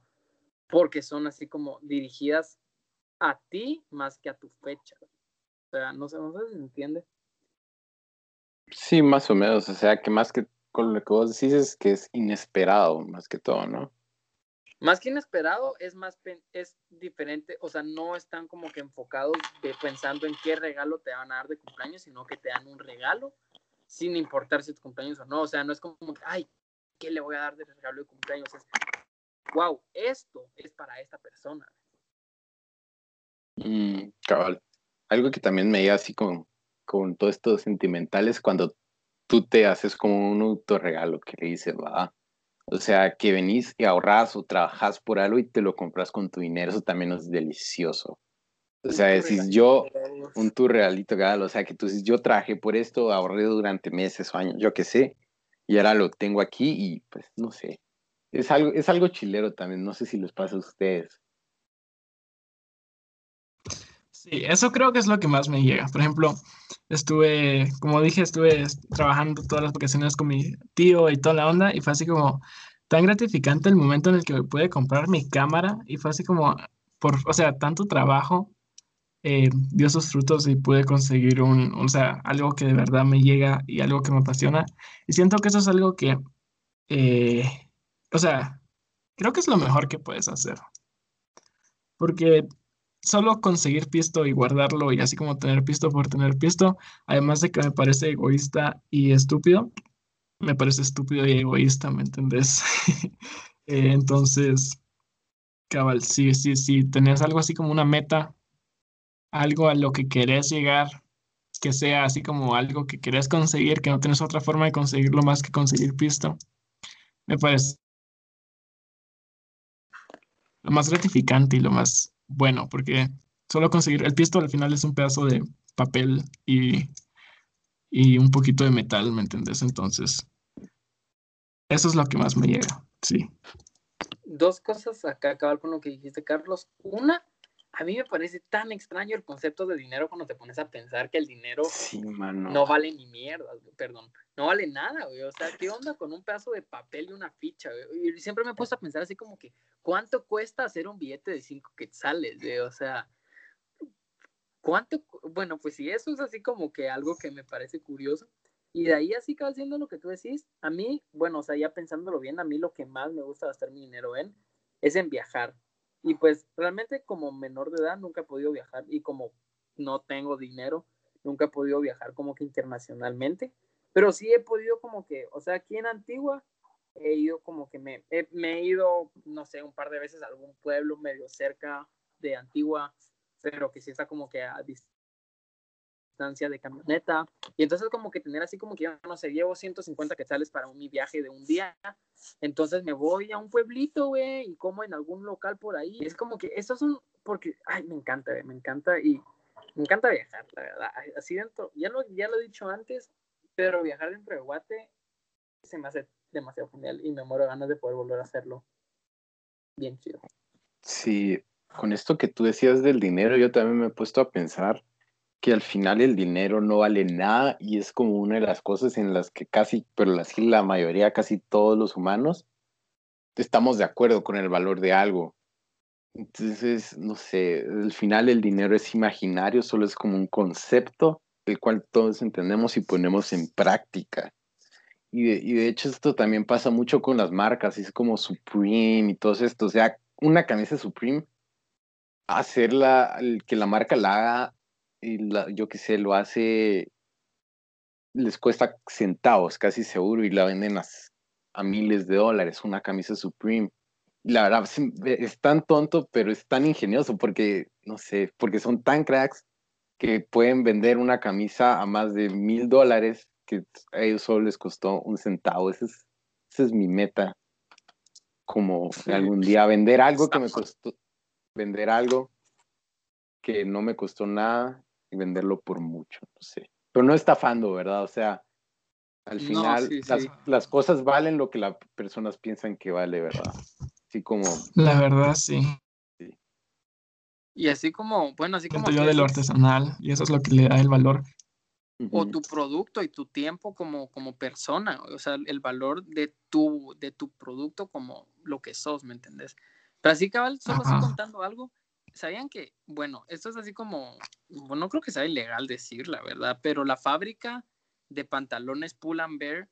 porque son así como dirigidas a ti más que a tu fecha. O sea, no sé, no sé si se entiende. Sí, más o menos. O sea, que más que con lo que vos decís es que es inesperado, más que todo, ¿no? Más que inesperado, es más es diferente, o sea, no están como que enfocados de pensando en qué regalo te van a dar de cumpleaños, sino que te dan un regalo sin importar si es tu cumpleaños o no. O sea, no es como, ay, ¿qué le voy a dar de regalo de cumpleaños? Es, wow, esto es para esta persona. Mm, cabal. Algo que también me llega así con, con todo esto sentimental es cuando tú te haces como un autorregalo que le dices, va, o sea, que venís y ahorras o trabajas por algo y te lo compras con tu dinero, eso también es delicioso. O sea, decís yo, un tu realito, o sea, que tú dices, yo trabajé por esto, ahorré durante meses o años, yo qué sé, y ahora lo tengo aquí y pues no sé. Es algo, es algo chilero también, no sé si les pasa a ustedes. Sí, eso creo que es lo que más me llega. Por ejemplo, estuve, como dije, estuve trabajando todas las vacaciones con mi tío y toda la onda y fue así como tan gratificante el momento en el que pude comprar mi cámara y fue así como, por, o sea, tanto trabajo eh, dio sus frutos y pude conseguir un, o sea, algo que de verdad me llega y algo que me apasiona. Y siento que eso es algo que, eh, o sea, creo que es lo mejor que puedes hacer. Porque solo conseguir pisto y guardarlo y así como tener pisto por tener pisto, además de que me parece egoísta y estúpido, me parece estúpido y egoísta, ¿me entendés? Eh, entonces, cabal, sí, sí, sí, tenés algo así como una meta, algo a lo que querés llegar, que sea así como algo que querés conseguir, que no tienes otra forma de conseguirlo más que conseguir pisto, me parece lo más gratificante y lo más bueno, porque solo conseguir el pisto al final es un pedazo de papel y, y un poquito de metal, ¿me entendés? Entonces, eso es lo que más me llega, sí. Dos cosas acá, acabar con lo que dijiste, Carlos. Una, a mí me parece tan extraño el concepto de dinero cuando te pones a pensar que el dinero no vale ni mierda, perdón, no vale nada, güey. O sea, ¿qué onda con un pedazo de papel y una ficha, güey? Y siempre me he puesto a pensar así como que, ¿cuánto cuesta hacer un billete de cinco quetzales, güey? O sea, ¿cuánto? Bueno, pues si eso es así como que algo que me parece curioso. Y de ahí así que haciendo lo que tú decís, a mí, bueno, o sea, ya pensándolo bien, a mí lo que más me gusta gastar mi dinero en es en viajar. Y pues realmente como menor de edad nunca he podido viajar y como no tengo dinero, nunca he podido viajar como que internacionalmente, pero sí he podido como que, o sea, aquí en Antigua he ido como que me, he, me he ido, no sé, un par de veces a algún pueblo medio cerca de Antigua, pero que sí está como que a distancia de camioneta. Y entonces como que tener así como que, yo no sé, llevo 150 quetzales para mi viaje de un día. Entonces me voy a un pueblito, güey, y como en algún local por ahí. es como que estos son, porque, ay, me encanta, me encanta y me encanta viajar, la verdad. Así dentro, ya lo, ya lo he dicho antes, pero viajar dentro de Guate se me hace demasiado genial y me muero ganas de poder volver a hacerlo. Bien chido. Sí, con esto que tú decías del dinero, yo también me he puesto a pensar que al final el dinero no vale nada y es como una de las cosas en las que casi, pero así la mayoría, casi todos los humanos, estamos de acuerdo con el valor de algo. Entonces, no sé, al final el dinero es imaginario, solo es como un concepto el cual todos entendemos y ponemos en práctica. Y de, y de hecho esto también pasa mucho con las marcas, es como Supreme y todo esto. O sea, una camisa Supreme hacerla, que la marca la haga, y la, yo qué sé, lo hace, les cuesta centavos, casi seguro, y la venden a, a miles de dólares, una camisa Supreme. La verdad, es tan tonto, pero es tan ingenioso porque, no sé, porque son tan cracks que pueden vender una camisa a más de mil dólares que a ellos solo les costó un centavo. Esa es, esa es mi meta. Como algún día vender algo que me costó, vender algo que no me costó nada y venderlo por mucho, no sé. Pero no estafando, ¿verdad? O sea, al final las, cosas valen lo que las personas piensan que vale, ¿verdad? Así como... La verdad, sí. Y así como, bueno, así como... Yo de lo artesanal y eso es lo que le da el valor. O tu producto y tu tiempo como, como persona, o sea, el valor de tu, de tu producto como lo que sos, ¿me entendés? Pero así, cabal, solo estoy contando algo. ¿Sabían que, bueno, esto es así como, bueno, no creo que sea ilegal decir la verdad, pero la fábrica de pantalones Pull and Bear,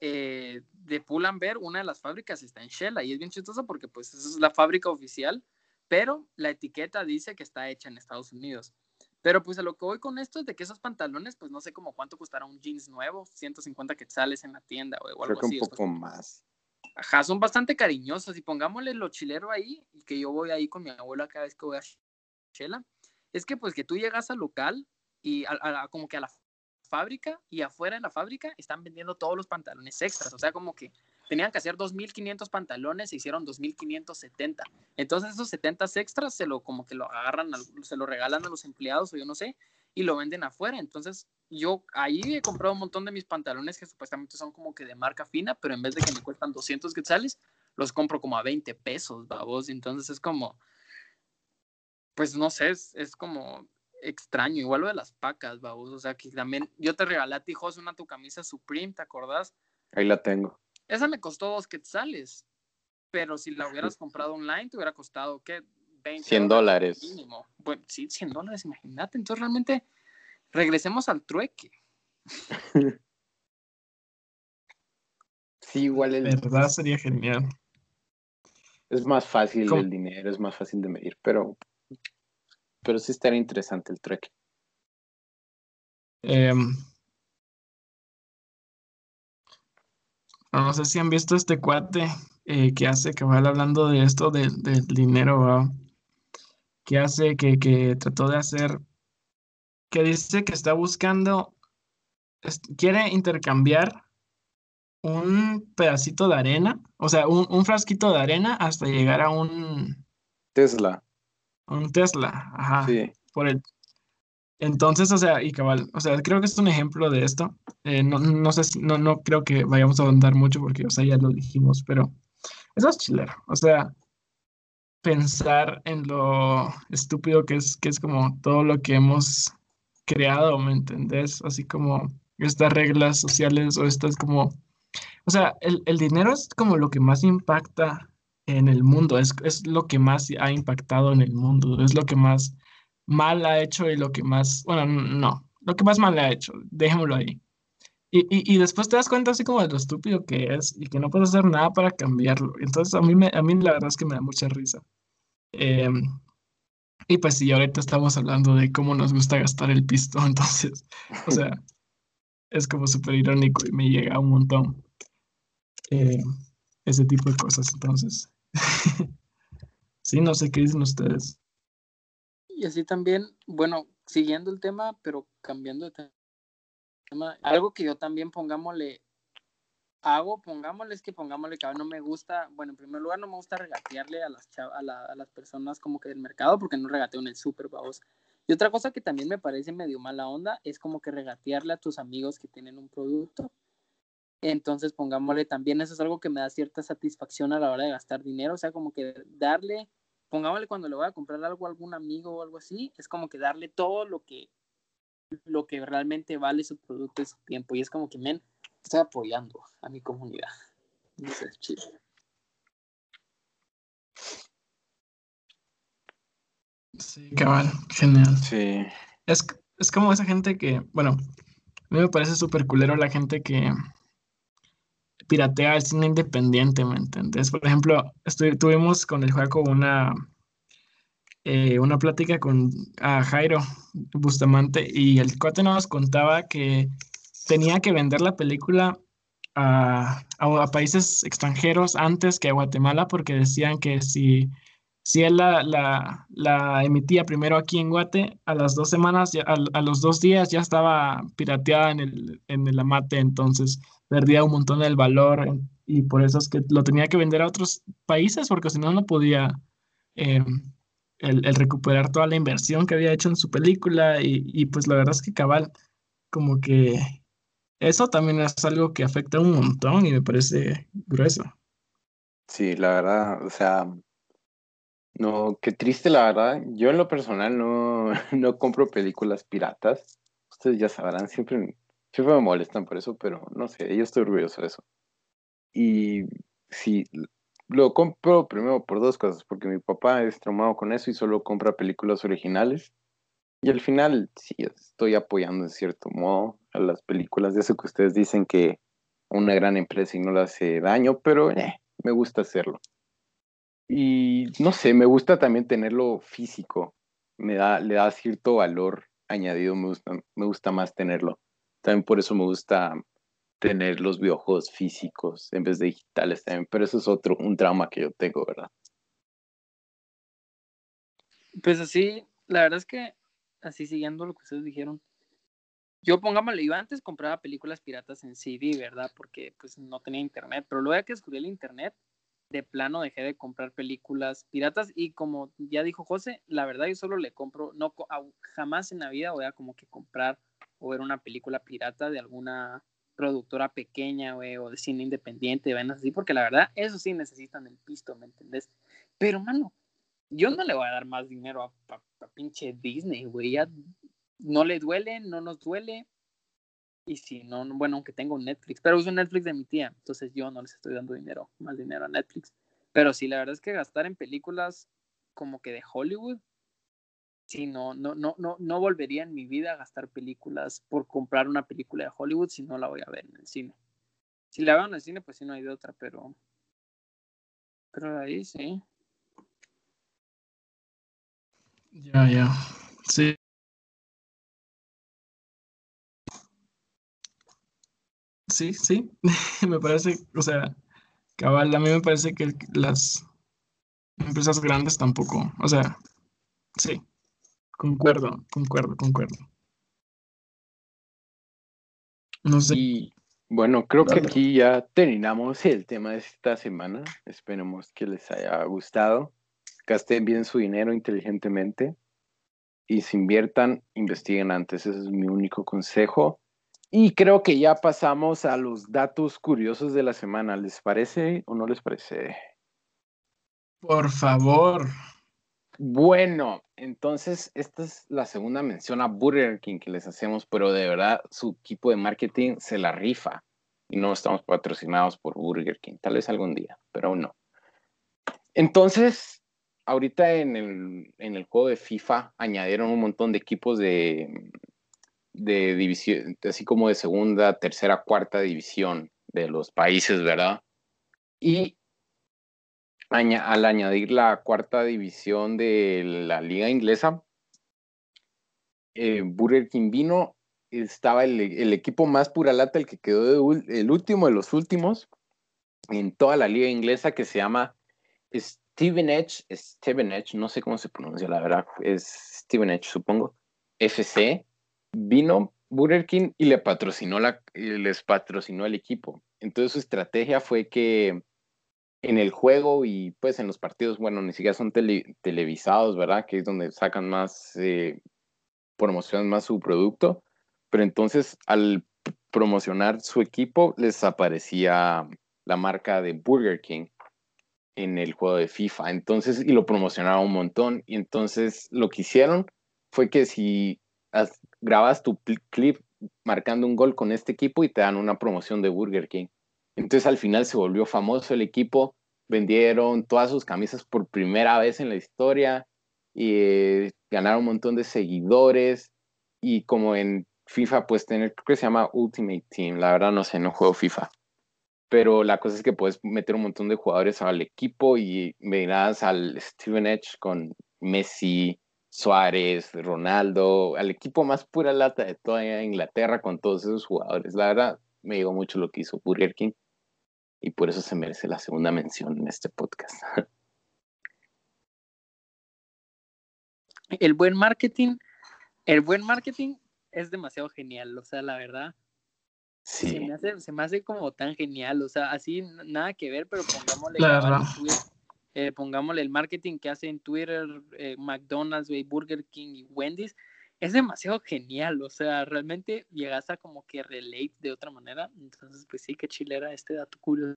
eh, de Pull and Bear, una de las fábricas está en Shella y es bien chistoso porque pues esa es la fábrica oficial, pero la etiqueta dice que está hecha en Estados Unidos. Pero pues a lo que voy con esto es de que esos pantalones, pues no sé como cuánto costará un jeans nuevo, 150 quetzales en la tienda o algo así. un poco más. Ajá, son bastante cariñosos y pongámosle lo chilero ahí y que yo voy ahí con mi abuela cada vez que voy a Chela. Es que pues que tú llegas al local y como que a la fábrica y afuera de la fábrica están vendiendo todos los pantalones extras. O sea, como que tenían que hacer 2.500 pantalones, se hicieron 2.570. Entonces esos 70 extras se lo como que lo agarran, se lo regalan a los empleados o yo no sé, y lo venden afuera. Entonces yo ahí he comprado un montón de mis pantalones que supuestamente son como que de marca fina, pero en vez de que me cuestan 200 quetzales, los compro como a 20 pesos, babos. Entonces es como, pues no sé, es, como extraño. Igual lo de las pacas, babos. O sea, que también yo te regalé a ti, José, una tu camisa Supreme, ¿te acordás? Ahí la tengo. Esa me costó dos quetzales, pero si la hubieras comprado online, te hubiera costado, ¿qué? 20 100 dólares. Mínimo. Bueno, sí, 100 dólares, imagínate. Entonces realmente regresemos al trueque. sí, igual el... verdad sería genial. Es más fácil el dinero, es más fácil de medir, pero, pero sí estaría interesante el trueque. Em, no sé si han visto este cuate eh, que hace, que va hablando de esto del dinero, que hace, que, que trató de hacer que dice que está buscando, quiere intercambiar un pedacito de arena, o sea, un, frasquito de arena hasta llegar a un Tesla. Un Tesla, ajá. Sí. Por el, entonces, o sea, y cabal, o sea, creo que es un ejemplo de esto. Eh, no, no sé, no, no creo que vayamos a ahondar mucho porque, o sea, ya lo dijimos, pero eso es chilero. O sea, pensar en lo estúpido que es, que es como todo lo que hemos creado, ¿me entendés? Así como estas reglas sociales o estas como, o sea, el, el dinero es como lo que más impacta en el mundo, es, es, lo que más ha impactado en el mundo, es lo que más mal ha hecho y lo que más, bueno, no, lo que más mal ha hecho, dejémoslo ahí. Y, y, después te das cuenta así como de lo estúpido que es y que no puedes hacer nada para cambiarlo. Entonces a mí, me, a mí la verdad es que me da mucha risa. Eh, y pues sí, ahorita estamos hablando de cómo nos gusta gastar el pisto, entonces, o sea, es como súper irónico y me llega un montón eh, ese tipo de cosas, entonces. sí, no sé qué dicen ustedes. Y así también, bueno, siguiendo el tema, pero cambiando de tema, algo que yo también pongámosle, hago, pongámosle, es que pongámosle que no me gusta, bueno, en primer lugar no me gusta regatearle a las, a, a las personas como que del mercado, porque no regateo en el súper, vamos. Y otra cosa que también me parece medio mala onda es como que regatearle a tus amigos que tienen un producto. Entonces, pongámosle también, eso es algo que me da cierta satisfacción a la hora de gastar dinero, o sea, como que darle, pongámosle cuando le voy a comprar algo a algún amigo o algo así, es como que darle todo lo que, lo que realmente vale su producto y su tiempo. Y es como que, men, estoy apoyando a mi comunidad. Eso es chido. Sí, cabal, genial. Sí. Es, es como esa gente que, bueno, a mí me parece súper culero la gente que piratea el cine independiente, ¿me entiendes? Por ejemplo, tuvimos con el juego una, eh, una plática con Jairo Bustamante y el cuate nos contaba que tenía que vender la película a, a países extranjeros antes que a Guatemala porque decían que si si él la, la, la, emitía primero aquí en Guate, a las dos semanas, a, a, los dos días ya estaba pirateada en el, en el amate, entonces perdía un montón del valor y por eso es que lo tenía que vender a otros países porque si no, no podía eh, el, el, recuperar toda la inversión que había hecho en su película y, y pues la verdad es que cabal, como que eso también es algo que afecta un montón y me parece grueso. Sí, la verdad, o sea, no, qué triste la verdad. Yo en lo personal no, no compro películas piratas. Ustedes ya sabrán, siempre, siempre me molestan por eso, pero no sé, yo estoy orgulloso de eso. Y sí, lo compro primero por dos cosas, porque mi papá es traumado con eso y solo compra películas originales. Y al final sí estoy apoyando en cierto modo a las películas de eso que ustedes dicen que una gran empresa y no le hace daño, pero eh, me gusta hacerlo. Y no sé, me gusta también tenerlo físico. Me da, le da cierto valor añadido, me gusta, me gusta más tenerlo. También por eso me gusta tener los videojuegos físicos en vez de digitales también. Pero eso es otro, un trauma que yo tengo, ¿verdad? Pues así, la verdad es que, así siguiendo lo que ustedes dijeron, yo pongámosle, yo antes compraba películas piratas en CD, ¿verdad? Porque pues no tenía internet, pero luego que descubrí el internet, de plano dejé de comprar películas piratas y como ya dijo José, la verdad yo solo le compro, no jamás en la vida voy a como que comprar o ver una película pirata de alguna productora pequeña o de cine independiente, vainas así, porque la verdad, eso sí necesitan el pisto, ¿me entendés? Pero, mano, yo no le voy a dar más dinero a, a pinche Disney, güey, ya no le duele, no nos duele, y si no, bueno, aunque tengo Netflix, pero uso Netflix de mi tía, entonces yo no les estoy dando dinero, más dinero a Netflix. Pero sí, la verdad es que gastar en películas como que de Hollywood, sí, no, no, no, no, no volvería en mi vida a gastar películas por comprar una película de Hollywood si no la voy a ver en el cine. Si la veo en el cine, pues sí, no hay de otra, pero. Pero ahí sí. Ya, ya. Sí, Sí, sí, me parece, o sea, cabal, a mí me parece que las empresas grandes tampoco, o sea, sí, concuerdo, concuerdo, concuerdo. No sé. Y bueno, creo que aquí ya terminamos el tema de esta semana. Esperemos que les haya gustado. Gasten bien su dinero inteligentemente y si inviertan, investiguen antes. Ese es mi único consejo. Y creo que ya pasamos a los datos curiosos de la semana. ¿Les parece o no les parece? Por favor. Bueno, entonces esta es la segunda mención a Burger King que les hacemos, pero de verdad su equipo de marketing se la rifa y no estamos patrocinados por Burger King. Tal vez algún día, pero aún no. Entonces, ahorita en el, en el juego de FIFA añadieron un montón de equipos de, de división, así como de segunda, tercera, cuarta división de los países, ¿verdad? Y al añadir la cuarta división de la liga inglesa, eh, Burger King vino, estaba el, equipo más pura lata, el que quedó el último de los últimos en toda la liga inglesa que se llama Stevenage, Stevenage, no sé cómo se pronuncia la verdad, es Stevenage supongo FC, vino Burger King y le patrocinó la, les patrocinó el equipo. Entonces su estrategia fue que en el juego y pues en los partidos, bueno, ni siquiera son televisados, ¿verdad? Que es donde sacan más, eh, promocionan más su producto. Pero entonces al promocionar su equipo les aparecía la marca de Burger King en el juego de FIFA. Entonces, y lo promocionaba un montón. Y entonces lo que hicieron fue que si grabas tu clip marcando un gol con este equipo y te dan una promoción de Burger King. Entonces al final se volvió famoso el equipo, vendieron todas sus camisas por primera vez en la historia y eh, ganaron un montón de seguidores y como en FIFA pues tener, creo que se llama Ultimate Team, la verdad no sé, no juego FIFA. Pero la cosa es que puedes meter un montón de jugadores al equipo y verás al Steven Edge con Messi, Suárez, Ronaldo, al equipo más pura lata de toda Inglaterra con todos esos jugadores. La verdad, me llegó mucho lo que hizo Burger King y por eso se merece la segunda mención en este podcast. El buen marketing, el buen marketing es demasiado genial, o sea, la verdad. Sí. Se me, hace, se me hace como tan genial, o sea, así nada que ver, pero pongámosle, eh, pongámosle el marketing que hace en Twitter, eh, McDonald's, Burger King y Wendy's, es demasiado genial, o sea, realmente llegas a como que relate de otra manera, entonces pues sí, qué chilera este dato curioso.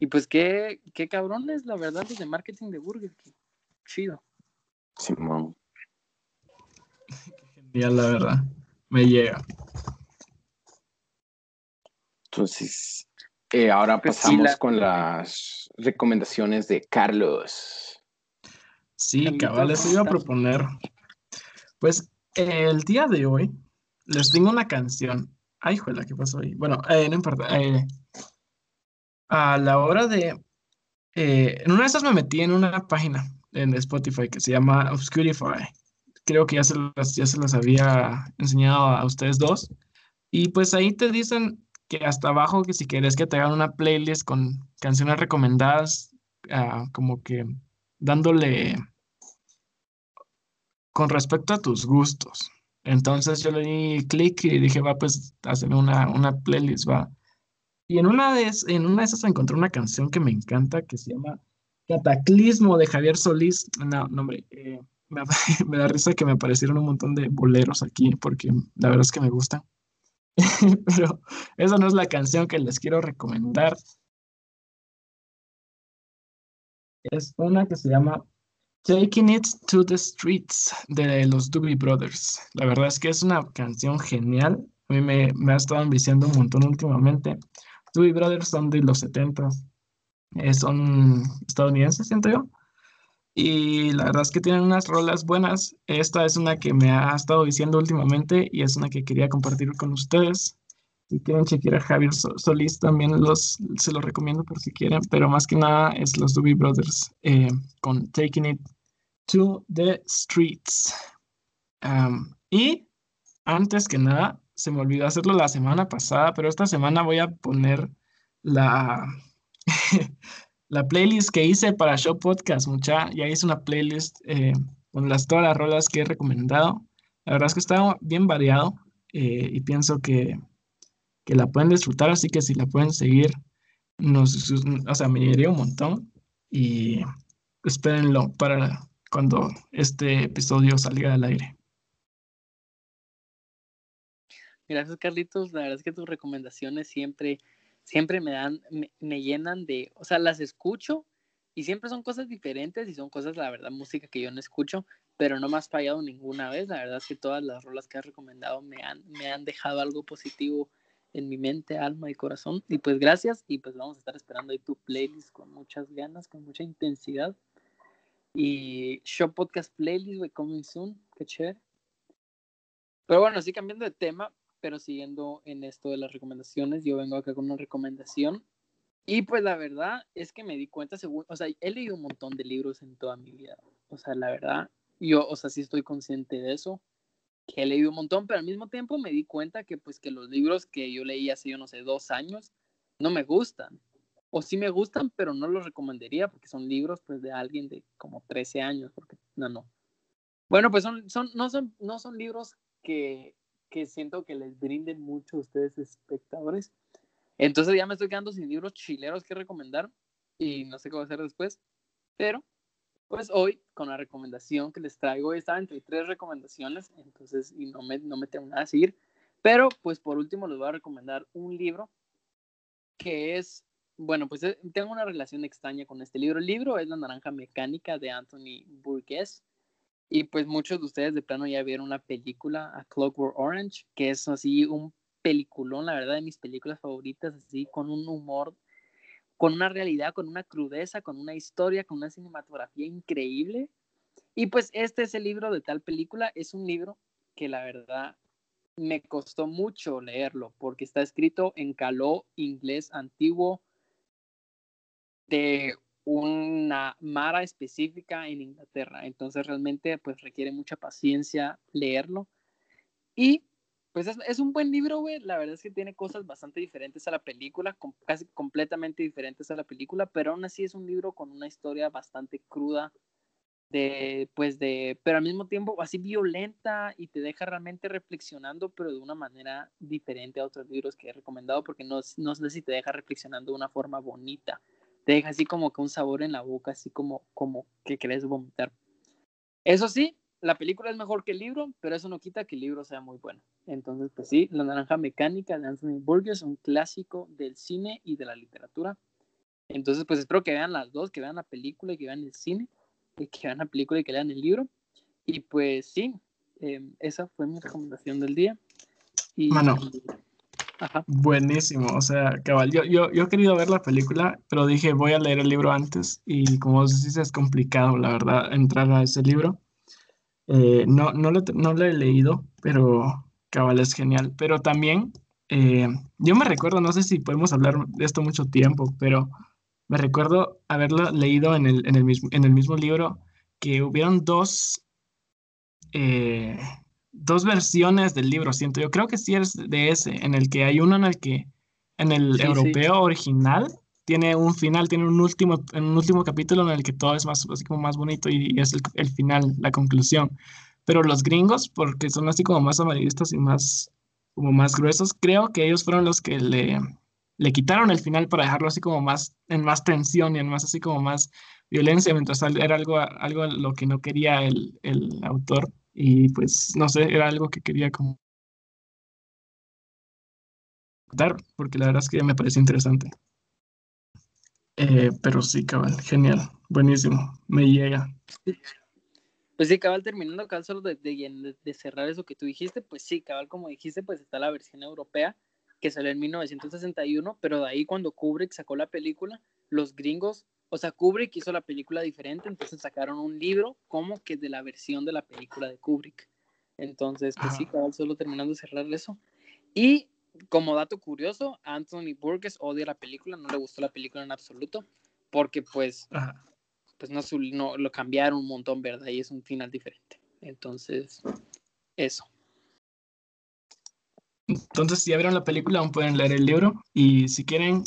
Y pues qué, qué cabrones, la verdad, de marketing de Burger King. Chido. Simón. qué genial, la verdad. Me llega. Entonces, eh, ahora pues pasamos con las recomendaciones de Carlos. Sí, cabal, les iba a proponer. Pues el día de hoy les tengo una canción. Ay, juela, ¿qué pasó ahí? Bueno, eh, no importa. Eh, a la hora de... Eh, en una de esas me metí en una página en Spotify que se llama Obscurify. Creo que ya se, las, ya se las había enseñado a ustedes dos. Y pues ahí te dicen que hasta abajo que si quieres que te hagan una playlist con canciones recomendadas, ah, como que dándole con respecto a tus gustos. Entonces yo le di clic y dije, va, pues, hazme una, una playlist, va. Y en una, de, en una de esas encontré una canción que me encanta que se llama Cataclismo de Javier Solís. No, no hombre, eh, me, me, da risa que me aparecieron un montón de boleros aquí porque la verdad es que me gustan. Pero esa no es la canción que les quiero recomendar. Es una que se llama Taking It to the Streets de los Doobie Brothers. La verdad es que es una canción genial. A mí me, me ha estado enviciando un montón últimamente. Doobie Brothers son de los 70. Eh, son estadounidenses, siento yo. Y la verdad es que tienen unas rolas buenas. Esta es una que me ha estado diciendo últimamente y es una que quería compartir con ustedes. Si quieren chequear a Javier Solís, también los, se los recomiendo por si quieren, pero más que nada es los Doobie Brothers eh, con Taking It to the Streets. y antes que nada, se me olvidó hacerlo la semana pasada, pero esta semana voy a poner la, la playlist que hice para Show Podcast, mucha. Ya hice una playlist eh, con las, todas las rolas que he recomendado. La verdad es que está bien variado eh, y pienso que, que, la pueden disfrutar, así que si la pueden seguir, nos, o sea, me llegaría un montón y espérenlo para cuando este episodio salga al aire. Gracias, Carlitos. La verdad es que tus recomendaciones siempre, siempre me dan, me, llenan de, o sea, las escucho y siempre son cosas diferentes y son cosas, la verdad, música que yo no escucho, pero no me has fallado ninguna vez. La verdad es que todas las rolas que has recomendado me han, me han dejado algo positivo en mi mente, alma y corazón. Y pues gracias y pues vamos a estar esperando ahí tu playlist con muchas ganas, con mucha intensidad. Y Show Podcast Playlist, güey, coming soon. Qué chévere. Pero bueno, sí, cambiando de tema, pero siguiendo en esto de las recomendaciones, yo vengo acá con una recomendación. Y pues la verdad es que me di cuenta, según, o sea, he leído un montón de libros en toda mi vida. O sea, la verdad, yo, o sea, sí estoy consciente de eso, que he leído un montón, pero al mismo tiempo me di cuenta que pues que los libros que yo leí hace, yo no sé, dos años, no me gustan o sí me gustan, pero no los recomendaría porque son libros pues de alguien de como 13 años, porque no, no. Bueno, pues son, son, no, son, no son libros que, que siento que les brinden mucho a ustedes espectadores. Entonces ya me estoy quedando sin libros chileros que recomendar y no sé qué hacer después. Pero, pues hoy, con la recomendación que les traigo, estaba entre tres recomendaciones, entonces, y no me, no me tengo nada a seguir. Pero, pues por último, les voy a recomendar un libro que es, bueno, pues eh, tengo una relación extraña con este libro. El libro es La Naranja Mecánica de Anthony Burgess. Y pues muchos de ustedes de plano ya vieron la película A Clockwork Orange, que es así un peliculón, la verdad, de mis películas favoritas, así con un humor, con una realidad, con una crudeza, con una historia, con una cinematografía increíble. Y pues este es el libro de tal película, es un libro que la verdad me costó mucho leerlo porque está escrito en caló inglés antiguo de una mara específica en Inglaterra. Entonces realmente pues requiere mucha paciencia leerlo. Y pues es, un buen libro, güey. La verdad es que tiene cosas bastante diferentes a la película, casi completamente diferentes a la película, pero aún así es un libro con una historia bastante cruda, de, pues de, pero al mismo tiempo así violenta y te deja realmente reflexionando, pero de una manera diferente a otros libros que he recomendado, porque no, no sé si te deja reflexionando de una forma bonita, te deja así como que un sabor en la boca, así como, como que querés vomitar. Eso sí, la película es mejor que el libro, pero eso no quita que el libro sea muy bueno. Entonces, pues sí, La Naranja Mecánica de Anthony Burgess, un clásico del cine y de la literatura. Entonces, pues espero que vean las dos, que vean la película y que vean el cine que vean la película y que lean el libro. Y pues sí, em, esa fue mi recomendación del día. Y, Mano, buenísimo. O sea, cabal, yo, yo, yo he querido ver la película, pero dije voy a leer el libro antes. Y como dices, es complicado, la verdad, entrar a ese libro. Eh, no, no, lo, no lo he leído, pero cabal es genial. Pero también, eh, yo me recuerdo, no sé si podemos hablar de esto mucho tiempo, pero me recuerdo haberlo leído en el, en el, mismo, en el mismo libro que hubieron dos, eh, dos versiones del libro, siento. Yo creo que sí es de ese, en el que hay uno en el que, en el europeo original, tiene un final, tiene un último, un último capítulo en el que todo es más, así como más bonito y, es el, el, final, la conclusión. Pero los gringos, porque son así como más amarillistas y más, como más gruesos, creo que ellos fueron los que le, le quitaron el final para dejarlo así como más en más tensión y en más así como más violencia, mientras era algo, algo lo que no quería el, el autor y pues no sé, era algo que quería como porque la verdad es que me parece interesante. Eh, pero sí, cabal, genial, buenísimo, me llega. Pues sí, cabal, terminando, cabal, solo de, de, de cerrar eso que tú dijiste, pues sí, cabal, como dijiste, pues está la versión europea, que salió en 1961, pero de ahí cuando Kubrick sacó la película, los gringos, o sea, Kubrick hizo la película diferente, entonces sacaron un libro como que de la versión de la película de Kubrick. Entonces, pues sí, cabal, solo terminando de cerrar eso. Y como dato curioso, Anthony Burgess odia la película, no le gustó la película en absoluto, porque pues, pues no, no, lo cambiaron un montón, ¿verdad? Y es un final diferente. Entonces, eso. Entonces, si ya vieron la película, aún pueden leer el libro. Y si quieren,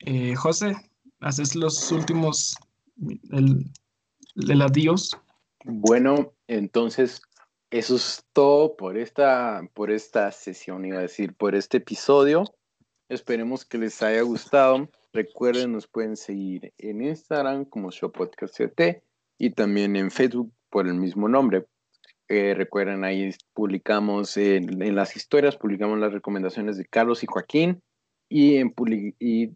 eh, José, haces los últimos, el, el adiós. Bueno, entonces, eso es todo por esta, por esta sesión, iba a decir, por este episodio. Esperemos que les haya gustado. Recuerden, nos pueden seguir en Instagram como ShowPodcastCT y también en Facebook por el mismo nombre, eh, recuerden, ahí publicamos en, las historias, publicamos las recomendaciones de Carlos y Joaquín y, en y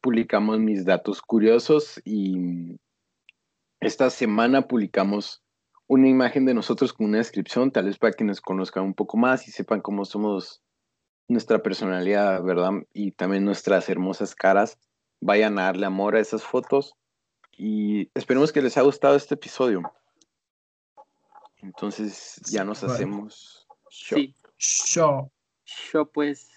publicamos mis datos curiosos y esta semana publicamos una imagen de nosotros con una descripción, tal vez para que nos conozcan un poco más y sepan cómo somos nuestra personalidad, ¿verdad? Y también nuestras hermosas caras. Vayan a darle amor a esas fotos y esperemos que les haya gustado este episodio. Entonces ya nos hacemos show. Show. Show, pues